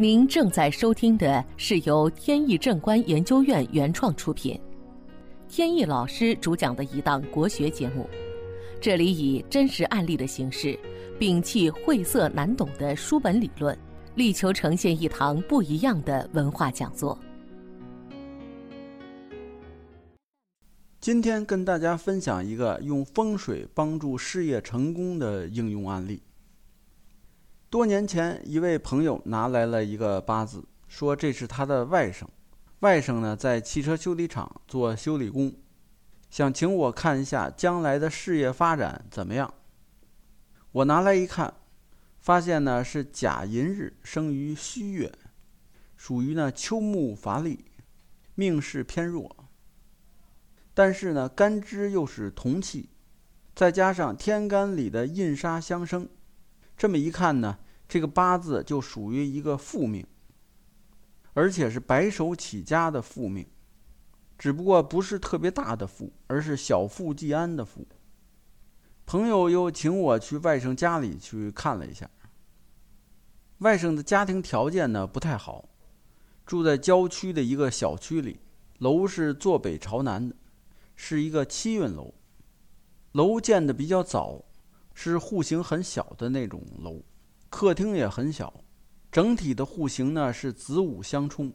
您正在收听的是由天意正观研究院原创出品，天意老师主讲的一档国学节目。这里以真实案例的形式，摒弃晦涩难懂的书本理论，力求呈现一堂不一样的文化讲座。今天跟大家分享一个用风水帮助事业成功的应用案例。多年前，一位朋友拿来了一个八字，说这是他的外甥。外甥呢，在汽车修理厂做修理工，想请我看一下将来的事业发展怎么样。我拿来一看，发现呢是甲寅日生于戌月，属于呢秋木乏力，命势偏弱。但是呢，干支又是同气，再加上天干里的印杀相生。这么一看呢，这个八字就属于一个富命，而且是白手起家的富命，只不过不是特别大的富，而是小富即安的富。朋友又请我去外甥家里去看了一下，外甥的家庭条件呢不太好，住在郊区的一个小区里，楼是坐北朝南的，是一个七运楼，楼建的比较早。是户型很小的那种楼，客厅也很小，整体的户型呢是子午相冲，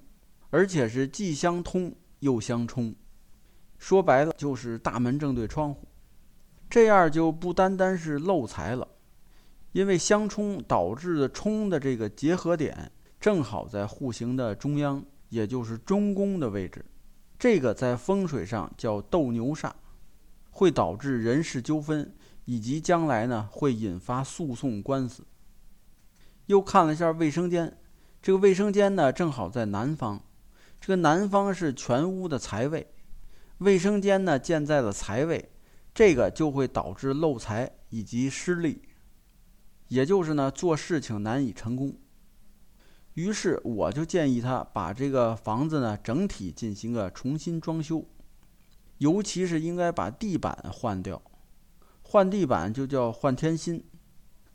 而且是既相通又相冲。说白了就是大门正对窗户，这样就不单单是漏财了，因为相冲导致的冲的这个结合点正好在户型的中央，也就是中宫的位置，这个在风水上叫斗牛煞，会导致人事纠纷。以及将来呢会引发诉讼官司。又看了一下卫生间，这个卫生间呢正好在南方，这个南方是全屋的财位，卫生间呢建在了财位，这个就会导致漏财以及失利，也就是呢做事情难以成功。于是我就建议他把这个房子呢整体进行个重新装修，尤其是应该把地板换掉。换地板就叫换天心，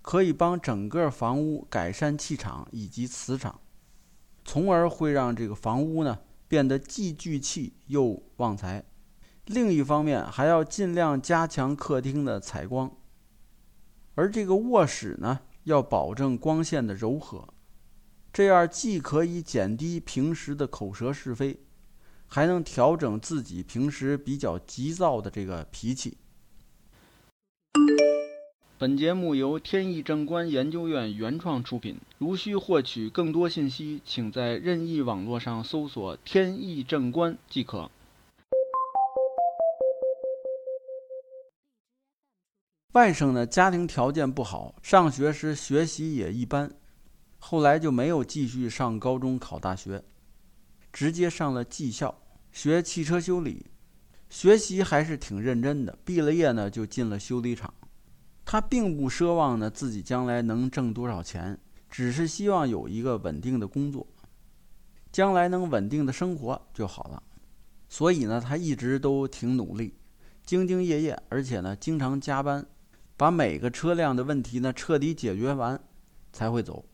可以帮整个房屋改善气场以及磁场，从而会让这个房屋呢变得既聚气又旺财。另一方面，还要尽量加强客厅的采光，而这个卧室呢要保证光线的柔和，这样既可以减低平时的口舌是非，还能调整自己平时比较急躁的这个脾气。本节目由天意正观研究院原创出品。如需获取更多信息，请在任意网络上搜索“天意正观”即可。外甥呢，家庭条件不好，上学时学习也一般，后来就没有继续上高中考大学，直接上了技校学汽车修理。学习还是挺认真的，毕了业呢就进了修理厂。他并不奢望呢自己将来能挣多少钱，只是希望有一个稳定的工作，将来能稳定的生活就好了。所以呢，他一直都挺努力，兢兢业业，而且呢经常加班，把每个车辆的问题呢彻底解决完才会走。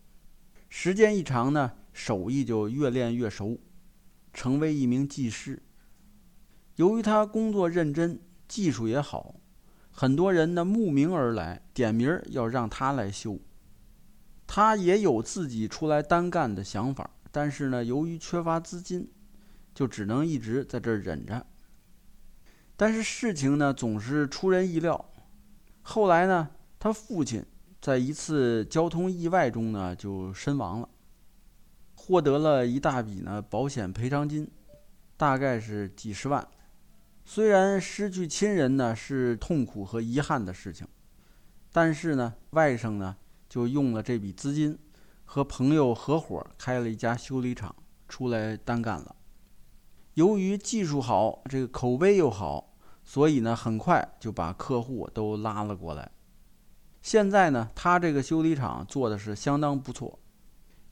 时间一长呢，手艺就越练越熟，成为一名技师。由于他工作认真，技术也好，很多人呢慕名而来，点名要让他来修。他也有自己出来单干的想法，但是呢，由于缺乏资金，就只能一直在这儿忍着。但是事情呢总是出人意料，后来呢，他父亲在一次交通意外中呢就身亡了，获得了一大笔呢保险赔偿金，大概是几十万。虽然失去亲人呢是痛苦和遗憾的事情，但是呢，外甥呢就用了这笔资金，和朋友合伙开了一家修理厂，出来单干了。由于技术好，这个口碑又好，所以呢，很快就把客户都拉了过来。现在呢，他这个修理厂做的是相当不错，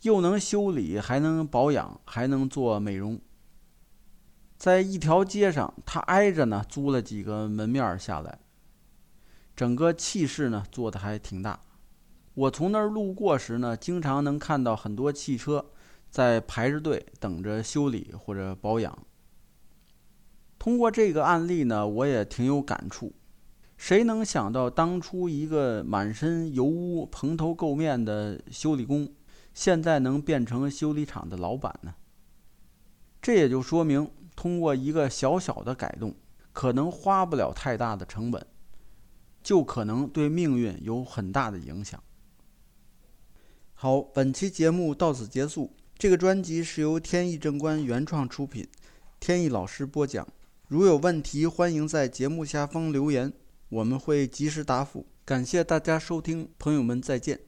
又能修理，还能保养，还能做美容。在一条街上，他挨着呢租了几个门面下来，整个气势呢做的还挺大。我从那儿路过时呢，经常能看到很多汽车在排着队等着修理或者保养。通过这个案例呢，我也挺有感触。谁能想到当初一个满身油污、蓬头垢面的修理工，现在能变成修理厂的老板呢？这也就说明，通过一个小小的改动，可能花不了太大的成本，就可能对命运有很大的影响。好，本期节目到此结束。这个专辑是由天意正观原创出品，天意老师播讲。如有问题，欢迎在节目下方留言，我们会及时答复。感谢大家收听，朋友们再见。